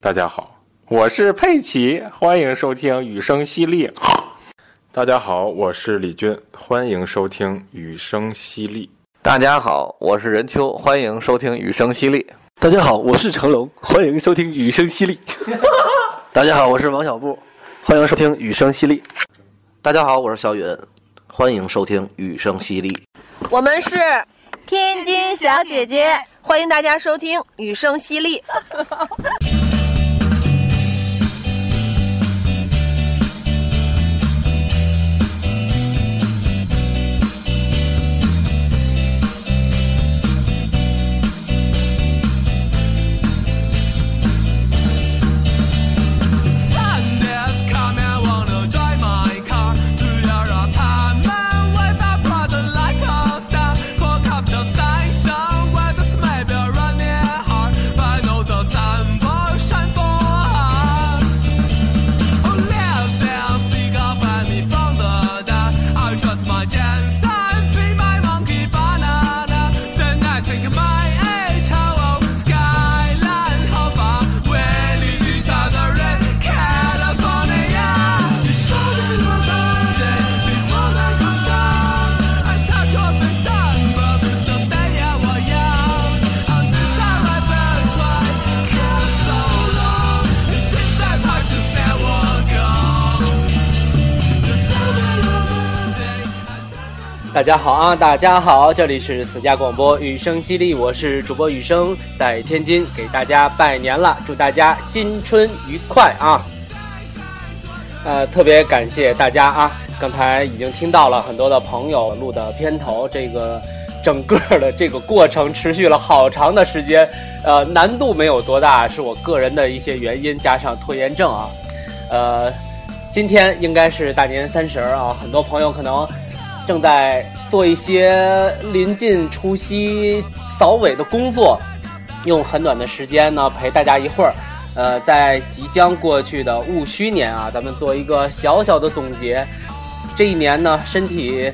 大家好，我是佩奇，欢迎收听雨声犀利。大家好，我是李军，欢迎收听雨声犀利。大家好，我是任秋，欢迎收听雨声犀利。大家好，我是成龙，欢迎收听雨声犀利。大家好，我是王小布，欢迎收听雨声犀利。大家好，我是小允，欢迎收听雨声犀利。我们是天津小姐姐，欢迎大家收听雨声犀利。大家好啊！大家好，这里是私家广播雨声犀利，我是主播雨声，在天津给大家拜年了，祝大家新春愉快啊！呃，特别感谢大家啊！刚才已经听到了很多的朋友录的片头，这个整个的这个过程持续了好长的时间，呃，难度没有多大，是我个人的一些原因加上拖延症啊。呃，今天应该是大年三十啊，很多朋友可能。正在做一些临近除夕扫尾的工作，用很短的时间呢陪大家一会儿。呃，在即将过去的戊戌年啊，咱们做一个小小的总结。这一年呢，身体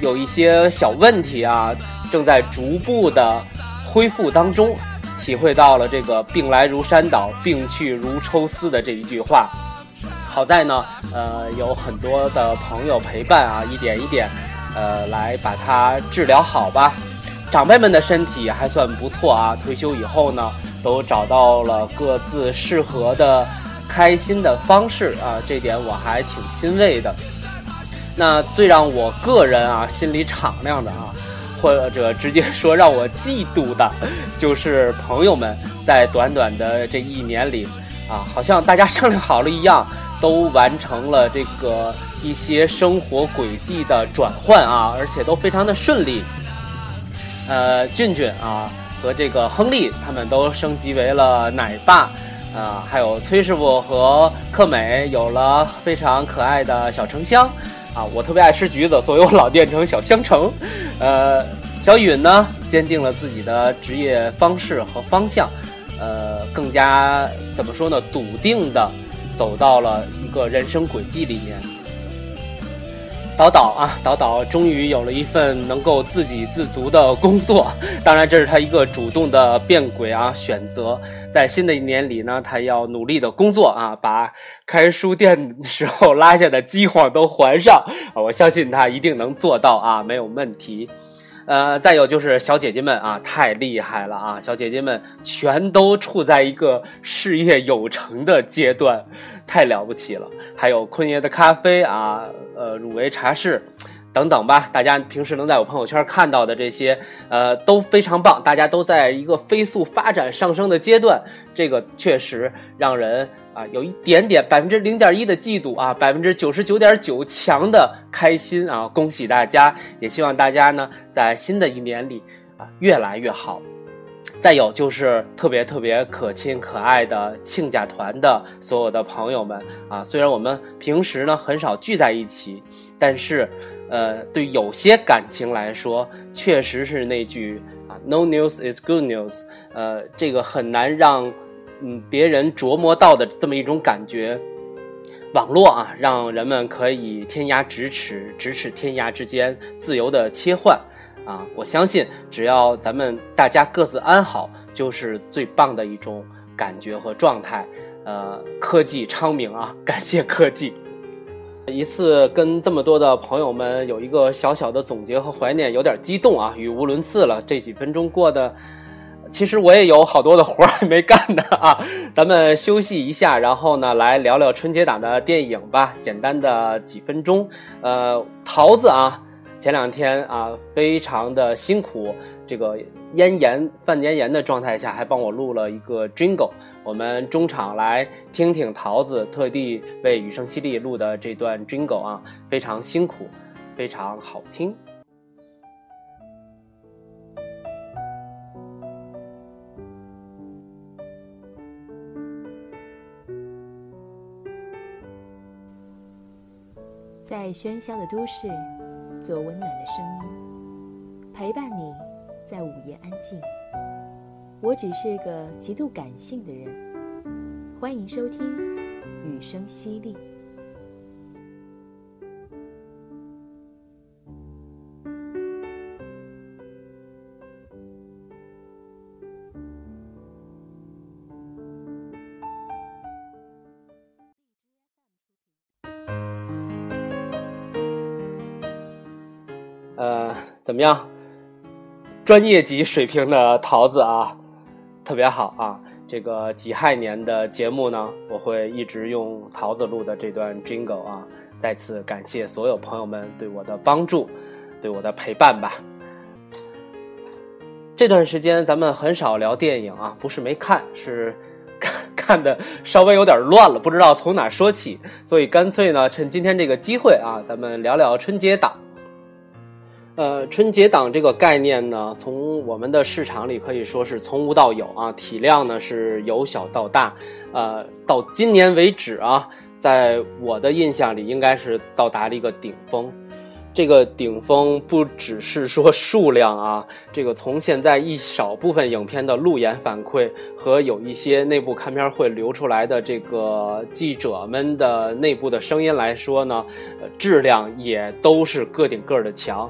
有一些小问题啊，正在逐步的恢复当中，体会到了这个“病来如山倒，病去如抽丝”的这一句话。好在呢，呃，有很多的朋友陪伴啊，一点一点。呃，来把它治疗好吧。长辈们的身体还算不错啊，退休以后呢，都找到了各自适合的、开心的方式啊，这点我还挺欣慰的。那最让我个人啊心里敞亮的啊，或者直接说让我嫉妒的，就是朋友们在短短的这一年里啊，好像大家商量好了一样，都完成了这个。一些生活轨迹的转换啊，而且都非常的顺利。呃，俊俊啊和这个亨利他们都升级为了奶爸，啊，还有崔师傅和克美有了非常可爱的小橙香，啊，我特别爱吃橘子，所以我老变成小香橙。呃，小允呢坚定了自己的职业方式和方向，呃，更加怎么说呢，笃定的走到了一个人生轨迹里面。导导啊，导导终于有了一份能够自给自足的工作，当然这是他一个主动的变轨啊选择。在新的一年里呢，他要努力的工作啊，把开书店时候拉下的饥荒都还上！我相信他一定能做到啊，没有问题。呃，再有就是小姐姐们啊，太厉害了啊！小姐姐们全都处在一个事业有成的阶段，太了不起了。还有坤爷的咖啡啊，呃，汝为茶室等等吧，大家平时能在我朋友圈看到的这些，呃，都非常棒。大家都在一个飞速发展上升的阶段，这个确实让人。啊，有一点点百分之零点一的嫉妒啊，百分之九十九点九强的开心啊！恭喜大家，也希望大家呢在新的一年里啊越来越好。再有就是特别特别可亲可爱的亲家团的所有的朋友们啊，虽然我们平时呢很少聚在一起，但是呃，对有些感情来说，确实是那句啊，No news is good news，呃，这个很难让。嗯，别人琢磨到的这么一种感觉，网络啊，让人们可以天涯咫尺，咫尺天涯之间自由的切换啊！我相信，只要咱们大家各自安好，就是最棒的一种感觉和状态呃，科技昌明啊，感谢科技。一次跟这么多的朋友们有一个小小的总结和怀念，有点激动啊，语无伦次了。这几分钟过的，其实我也有好多的活还没干呢啊。咱们休息一下，然后呢来聊聊春节档的电影吧。简单的几分钟，呃，桃子啊，前两天啊非常的辛苦，这个咽炎、犯咽炎的状态下，还帮我录了一个 Jingle。我们中场来听听桃子特地为雨声淅沥录的这段 Jingle 啊，非常辛苦，非常好听。在喧嚣的都市，做温暖的声音，陪伴你，在午夜安静。我只是个极度感性的人，欢迎收听《雨声淅沥》。怎么样？专业级水平的桃子啊！特别好啊！这个己亥年的节目呢，我会一直用桃子录的这段 Jingle 啊，再次感谢所有朋友们对我的帮助，对我的陪伴吧。这段时间咱们很少聊电影啊，不是没看，是 看看的稍微有点乱了，不知道从哪说起，所以干脆呢，趁今天这个机会啊，咱们聊聊春节档。呃，春节档这个概念呢，从我们的市场里可以说是从无到有啊，体量呢是由小到大，呃，到今年为止啊，在我的印象里应该是到达了一个顶峰。这个顶峰不只是说数量啊，这个从现在一少部分影片的路演反馈和有一些内部看片会流出来的这个记者们的内部的声音来说呢，质量也都是个顶个的强。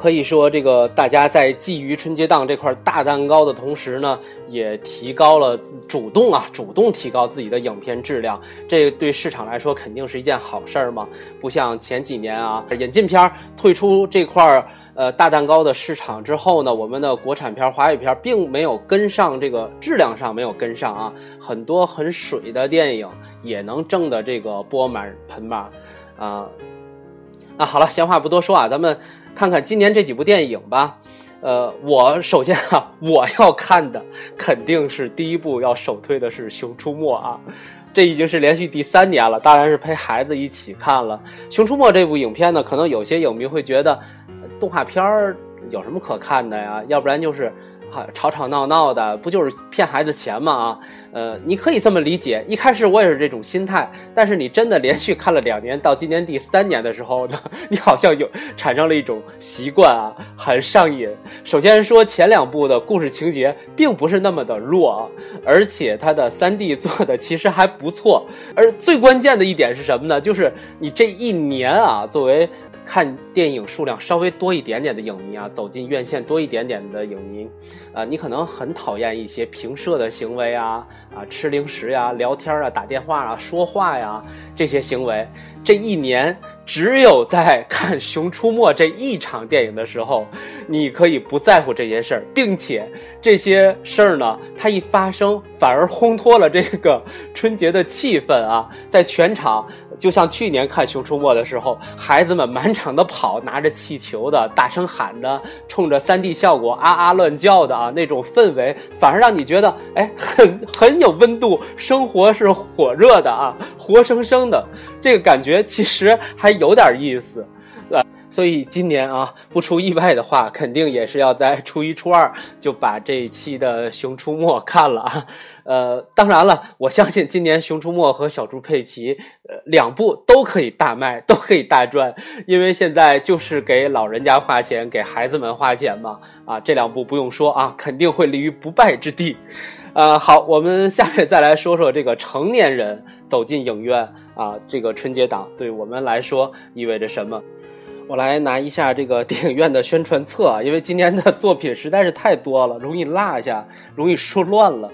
可以说，这个大家在觊觎春节档这块大蛋糕的同时呢，也提高了自主动啊，主动提高自己的影片质量。这对市场来说肯定是一件好事儿嘛。不像前几年啊，引进片退出这块呃大蛋糕的市场之后呢，我们的国产片、华语片并没有跟上这个质量上没有跟上啊，很多很水的电影也能挣的这个钵满盆满啊。那好了，闲话不多说啊，咱们。看看今年这几部电影吧，呃，我首先啊，我要看的肯定是第一部要首推的是《熊出没》啊，这已经是连续第三年了，当然是陪孩子一起看了《熊出没》这部影片呢。可能有些影迷会觉得，动画片儿有什么可看的呀？要不然就是。吵吵闹闹的，不就是骗孩子钱吗？啊，呃，你可以这么理解。一开始我也是这种心态，但是你真的连续看了两年，到今年第三年的时候呢，你好像有产生了一种习惯啊，很上瘾。首先说前两部的故事情节并不是那么的弱，而且它的三 D 做的其实还不错。而最关键的一点是什么呢？就是你这一年啊，作为。看电影数量稍微多一点点的影迷啊，走进院线多一点点的影迷，啊，你可能很讨厌一些评社的行为啊，啊，吃零食呀、聊天啊、打电话啊、说话呀这些行为。这一年，只有在看《熊出没》这一场电影的时候，你可以不在乎这些事儿，并且这些事儿呢，它一发生，反而烘托了这个春节的气氛啊，在全场。就像去年看《熊出没》的时候，孩子们满场的跑，拿着气球的，大声喊的，冲着 3D 效果啊啊乱叫的啊，那种氛围反而让你觉得哎，很很有温度，生活是火热的啊，活生生的，这个感觉其实还有点意思。呃所以今年啊，不出意外的话，肯定也是要在初一、初二 就把这一期的《熊出没》看了啊。呃，当然了，我相信今年《熊出没》和小猪佩奇，呃，两部都可以大卖，都可以大赚，因为现在就是给老人家花钱，给孩子们花钱嘛。啊，这两部不用说啊，肯定会立于不败之地。呃，好，我们下面再来说说这个成年人走进影院啊，这个春节档对我们来说意味着什么。我来拿一下这个电影院的宣传册，因为今年的作品实在是太多了，容易落下，容易说乱了。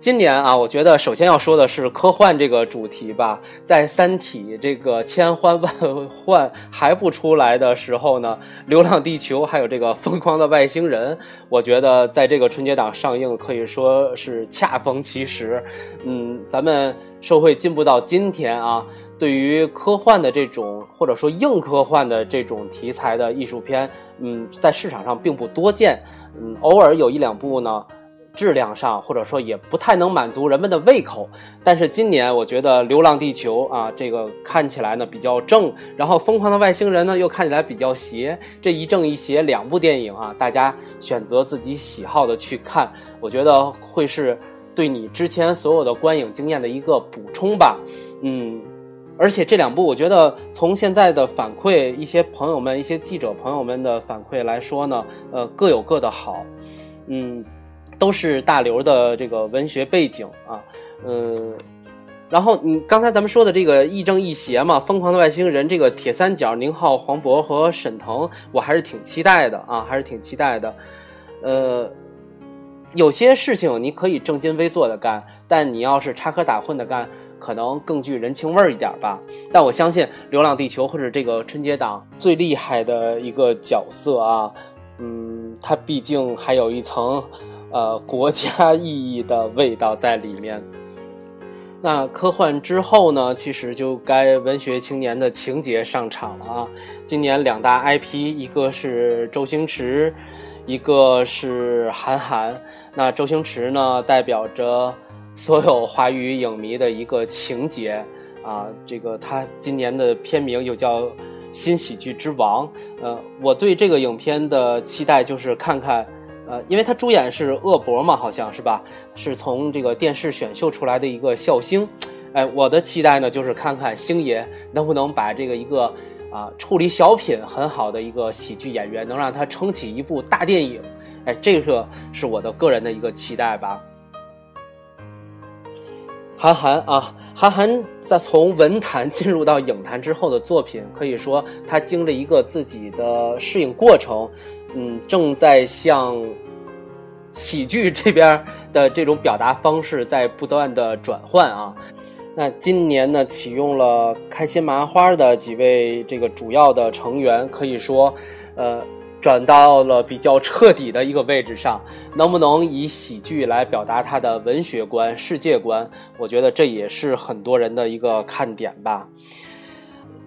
今年啊，我觉得首先要说的是科幻这个主题吧。在《三体》这个千欢万幻还不出来的时候呢，《流浪地球》还有这个《疯狂的外星人》，我觉得在这个春节档上映可以说是恰逢其时。嗯，咱们社会进步到今天啊，对于科幻的这种或者说硬科幻的这种题材的艺术片，嗯，在市场上并不多见。嗯，偶尔有一两部呢。质量上，或者说也不太能满足人们的胃口。但是今年，我觉得《流浪地球》啊，这个看起来呢比较正，然后《疯狂的外星人》呢又看起来比较邪。这一正一邪两部电影啊，大家选择自己喜好的去看，我觉得会是对你之前所有的观影经验的一个补充吧。嗯，而且这两部，我觉得从现在的反馈，一些朋友们、一些记者朋友们的反馈来说呢，呃，各有各的好。嗯。都是大刘的这个文学背景啊，嗯，然后你刚才咱们说的这个亦正亦邪嘛，疯狂的外星人这个铁三角宁浩、黄渤和沈腾，我还是挺期待的啊，还是挺期待的。呃，有些事情你可以正襟危坐的干，但你要是插科打诨的干，可能更具人情味儿一点吧。但我相信《流浪地球》或者这个春节档最厉害的一个角色啊，嗯，他毕竟还有一层。呃，国家意义的味道在里面。那科幻之后呢？其实就该文学青年的情节上场了啊！今年两大 IP，一个是周星驰，一个是韩寒。那周星驰呢，代表着所有华语影迷的一个情节啊。这个他今年的片名又叫《新喜剧之王》。呃，我对这个影片的期待就是看看。因为他主演是恶博嘛，好像是吧？是从这个电视选秀出来的一个笑星。哎，我的期待呢，就是看看星爷能不能把这个一个啊处理小品很好的一个喜剧演员，能让他撑起一部大电影。哎，这个是我的个人的一个期待吧。韩寒啊，韩寒在从文坛进入到影坛之后的作品，可以说他经历一个自己的适应过程。嗯，正在向喜剧这边的这种表达方式在不断的转换啊。那今年呢，启用了开心麻花的几位这个主要的成员，可以说，呃，转到了比较彻底的一个位置上。能不能以喜剧来表达他的文学观、世界观？我觉得这也是很多人的一个看点吧。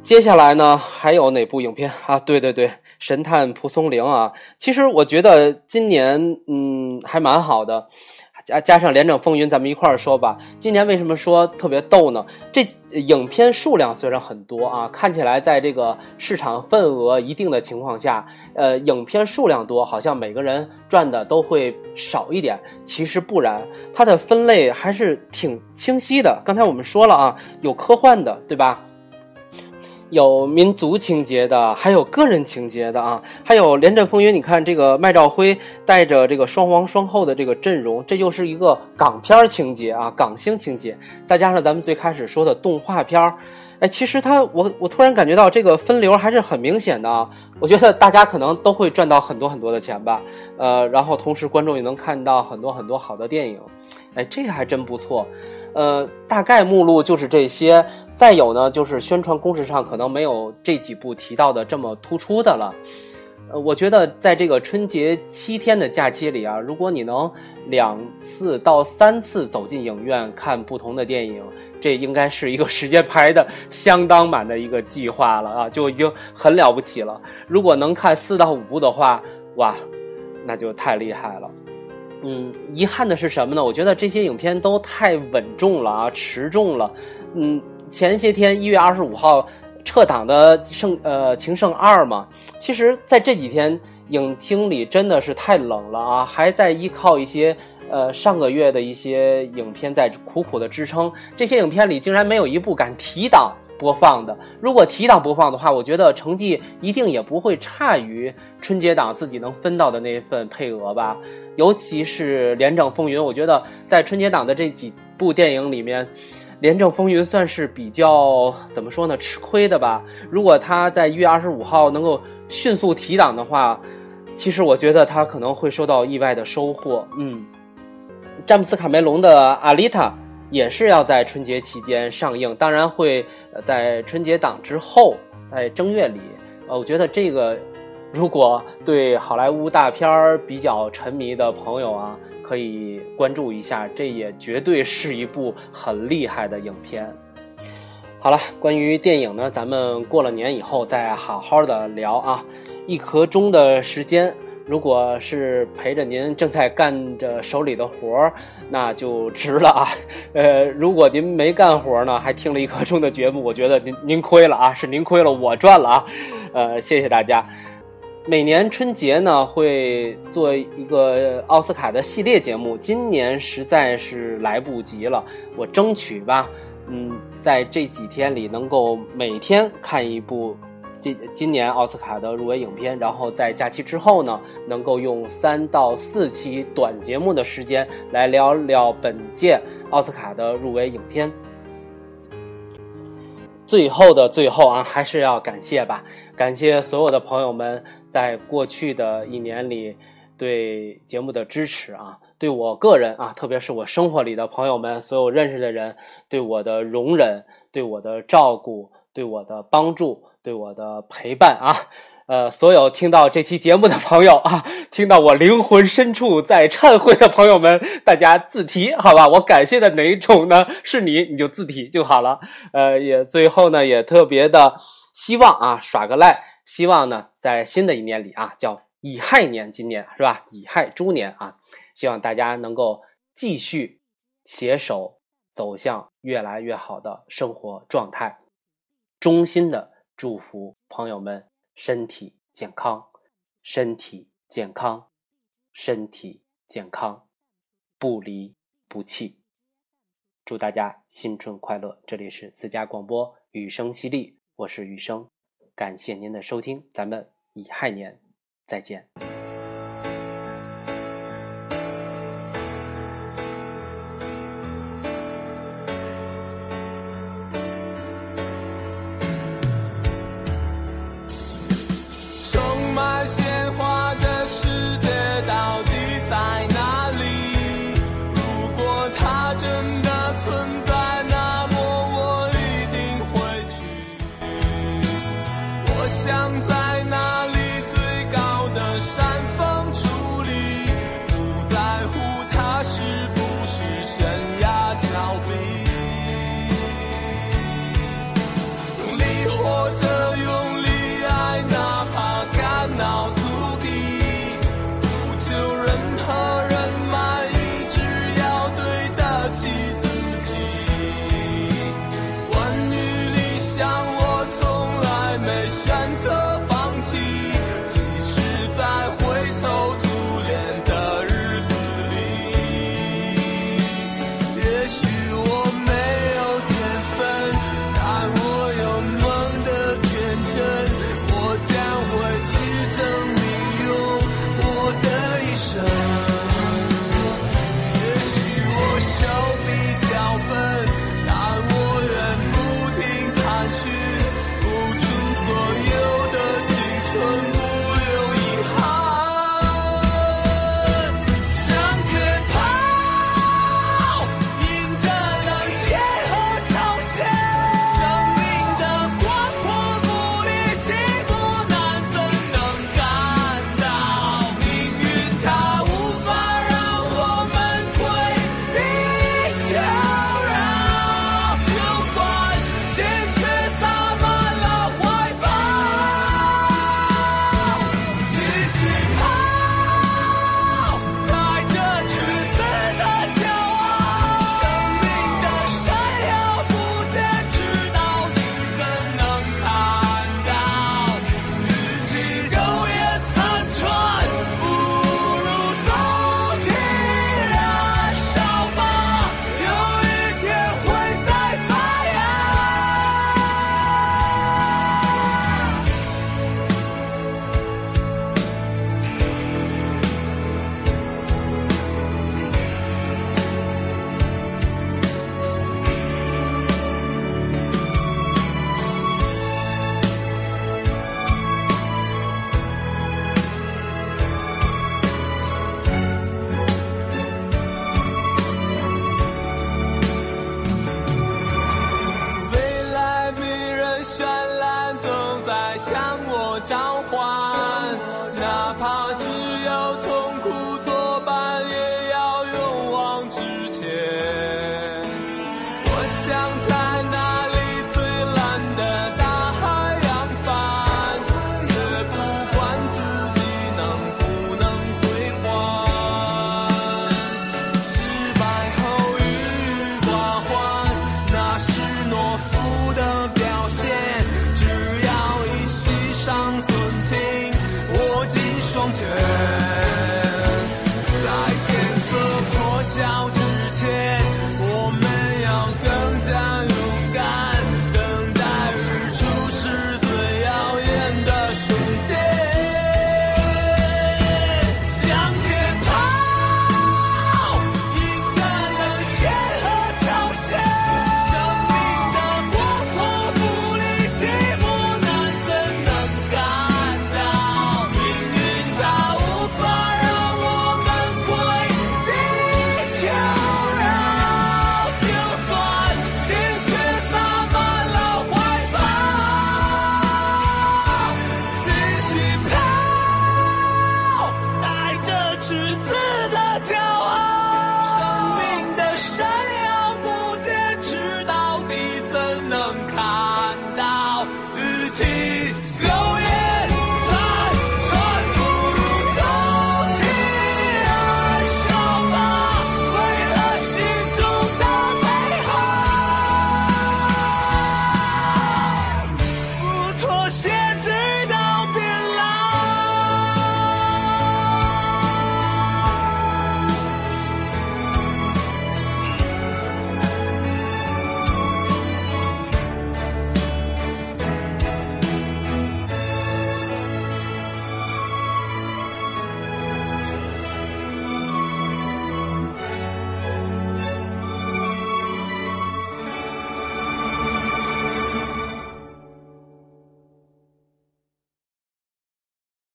接下来呢，还有哪部影片啊？对对对。神探蒲松龄啊，其实我觉得今年嗯还蛮好的，加加上廉政风云，咱们一块儿说吧。今年为什么说特别逗呢？这影片数量虽然很多啊，看起来在这个市场份额一定的情况下，呃，影片数量多，好像每个人赚的都会少一点。其实不然，它的分类还是挺清晰的。刚才我们说了啊，有科幻的，对吧？有民族情节的，还有个人情节的啊，还有《廉政风云》。你看这个麦兆辉带着这个双王双后的这个阵容，这就是一个港片情节啊，港星情节，再加上咱们最开始说的动画片儿，哎，其实他我我突然感觉到这个分流还是很明显的啊。我觉得大家可能都会赚到很多很多的钱吧，呃，然后同时观众也能看到很多很多好的电影，哎，这个还真不错。呃，大概目录就是这些。再有呢，就是宣传公式上可能没有这几部提到的这么突出的了。呃，我觉得在这个春节七天的假期里啊，如果你能两次到三次走进影院看不同的电影，这应该是一个时间排的相当满的一个计划了啊，就已经很了不起了。如果能看四到五部的话，哇，那就太厉害了。嗯，遗憾的是什么呢？我觉得这些影片都太稳重了啊，持重了。嗯。前些天一月二十五号撤档的《圣呃情圣二》嘛，其实在这几天影厅里真的是太冷了啊，还在依靠一些呃上个月的一些影片在苦苦的支撑。这些影片里竟然没有一部敢提档播放的。如果提档播放的话，我觉得成绩一定也不会差于春节档自己能分到的那份配额吧。尤其是《廉政风云》，我觉得在春节档的这几部电影里面。《廉政风云》算是比较怎么说呢？吃亏的吧。如果他在一月二十五号能够迅速提档的话，其实我觉得他可能会收到意外的收获。嗯，詹姆斯卡梅隆的《阿丽塔》也是要在春节期间上映，当然会在春节档之后，在正月里。呃，我觉得这个如果对好莱坞大片儿比较沉迷的朋友啊，可以关注一下，这也绝对是一部很厉害的影片。好了，关于电影呢，咱们过了年以后再好好的聊啊。一刻钟的时间，如果是陪着您正在干着手里的活儿，那就值了啊。呃，如果您没干活呢，还听了一刻钟的节目，我觉得您您亏了啊，是您亏了，我赚了啊。呃，谢谢大家。每年春节呢会做一个奥斯卡的系列节目，今年实在是来不及了，我争取吧。嗯，在这几天里能够每天看一部今今年奥斯卡的入围影片，然后在假期之后呢，能够用三到四期短节目的时间来聊聊本届奥斯卡的入围影片。最后的最后啊，还是要感谢吧，感谢所有的朋友们在过去的一年里对节目的支持啊。对我个人啊，特别是我生活里的朋友们，所有认识的人，对我的容忍，对我的照顾，对我的帮助，对我的陪伴啊，呃，所有听到这期节目的朋友啊，听到我灵魂深处在忏悔的朋友们，大家自提好吧？我感谢的哪一种呢？是你，你就自提就好了。呃，也最后呢，也特别的希望啊，耍个赖，希望呢，在新的一年里啊，叫乙亥年，今年是吧？乙亥猪年啊。希望大家能够继续携手走向越来越好的生活状态。衷心的祝福朋友们身体健康，身体健康，身体健康，不离不弃。祝大家新春快乐！这里是私家广播，雨声淅沥，我是雨声，感谢您的收听，咱们乙亥年再见。